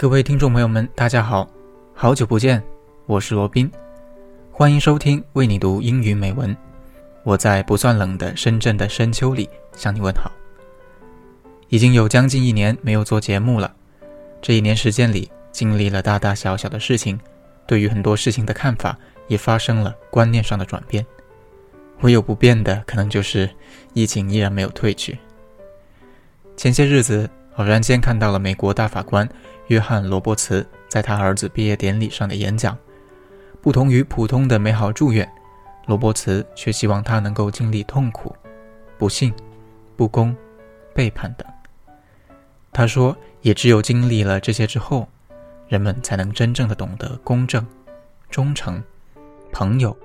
各位听众朋友们，大家好，好久不见，我是罗宾，欢迎收听为你读英语美文。我在不算冷的深圳的深秋里向你问好。已经有将近一年没有做节目了，这一年时间里经历了大大小小的事情，对于很多事情的看法也发生了观念上的转变。唯有不变的，可能就是疫情依然没有退去。前些日子偶然间看到了美国大法官。约翰·罗伯茨在他儿子毕业典礼上的演讲，不同于普通的美好祝愿，罗伯茨却希望他能够经历痛苦、不幸、不公、背叛等。他说：“也只有经历了这些之后，人们才能真正的懂得公正、忠诚、朋友、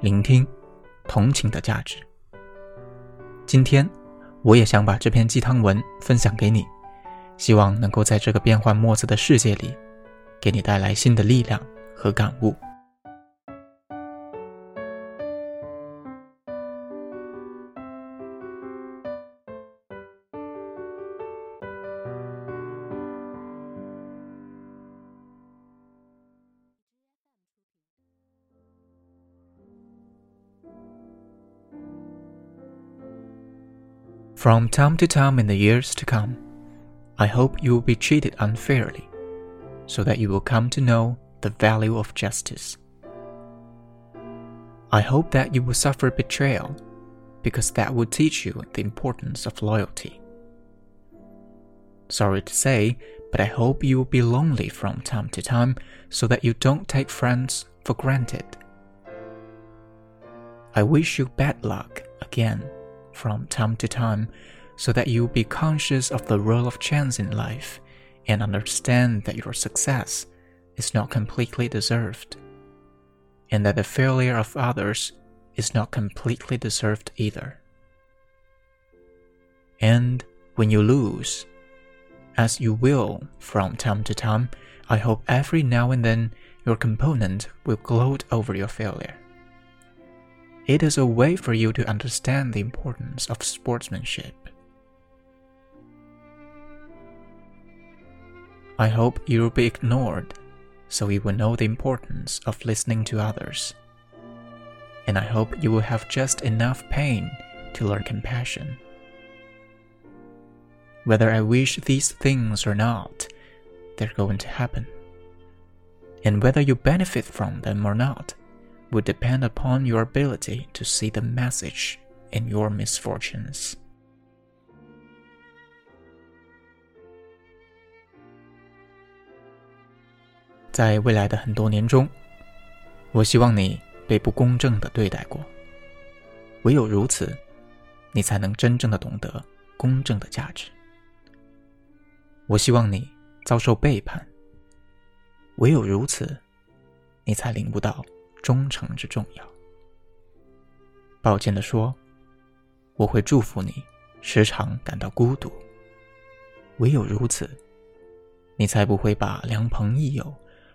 聆听、同情的价值。”今天，我也想把这篇鸡汤文分享给你。希望能够在这个变幻莫测的世界里，给你带来新的力量和感悟。From time to time in the years to come. I hope you will be treated unfairly, so that you will come to know the value of justice. I hope that you will suffer betrayal, because that will teach you the importance of loyalty. Sorry to say, but I hope you will be lonely from time to time so that you don't take friends for granted. I wish you bad luck again from time to time so that you will be conscious of the role of chance in life and understand that your success is not completely deserved, and that the failure of others is not completely deserved either. And when you lose, as you will from time to time, I hope every now and then your component will gloat over your failure. It is a way for you to understand the importance of sportsmanship I hope you will be ignored so you will know the importance of listening to others. And I hope you will have just enough pain to learn compassion. Whether I wish these things or not, they're going to happen. And whether you benefit from them or not would depend upon your ability to see the message in your misfortunes. 在未来的很多年中，我希望你被不公正的对待过。唯有如此，你才能真正的懂得公正的价值。我希望你遭受背叛。唯有如此，你才领悟到 忠诚之重要。抱歉的说，我会祝福你时常感到孤独。唯有如此，你才不会把良朋益友。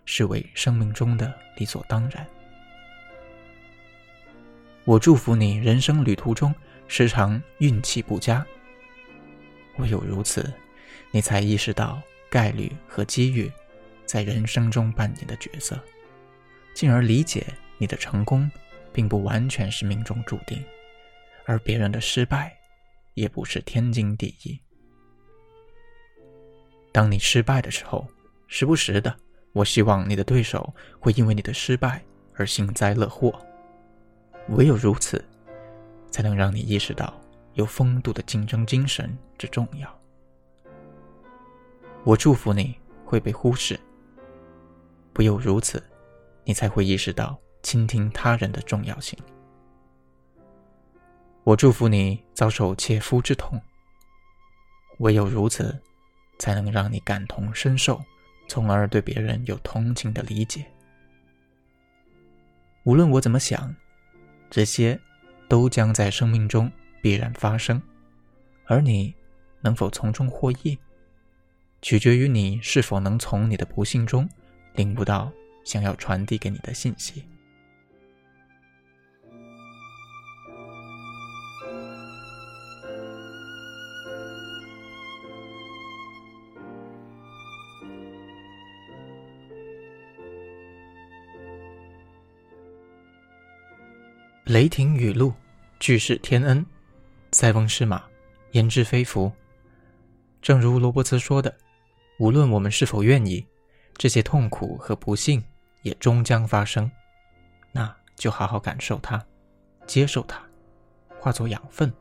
视为生命中的理所当然。我祝福你人生旅途中时常运气不佳。唯有如此，你才意识到概率和机遇在人生中扮演的角色，进而理解你的成功并不完全是命中注定，而别人的失败也不是天经地义。当你失败的时候，时不时的。我希望你的对手会因为你的失败而幸灾乐祸。唯有如此，才能让你意识到有风度的竞争精神之重要。我祝福你会被忽视。唯有如此，你才会意识到倾听他人的重要性。我祝福你遭受切肤之痛。唯有如此，才能让你感同身受。从而对别人有同情的理解。无论我怎么想，这些都将在生命中必然发生，而你能否从中获益，取决于你是否能从你的不幸中领悟到想要传递给你的信息。雷霆雨露俱是天恩。塞翁失马焉知非福？正如罗伯茨说的无论我们是否愿意这些痛苦和不幸也终将发生。那就好好感受它，接受它，化作养分，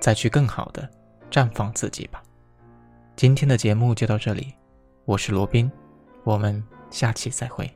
再去更好的绽放自己吧。今天的节目就到这里，我是罗宾，我们下期再会。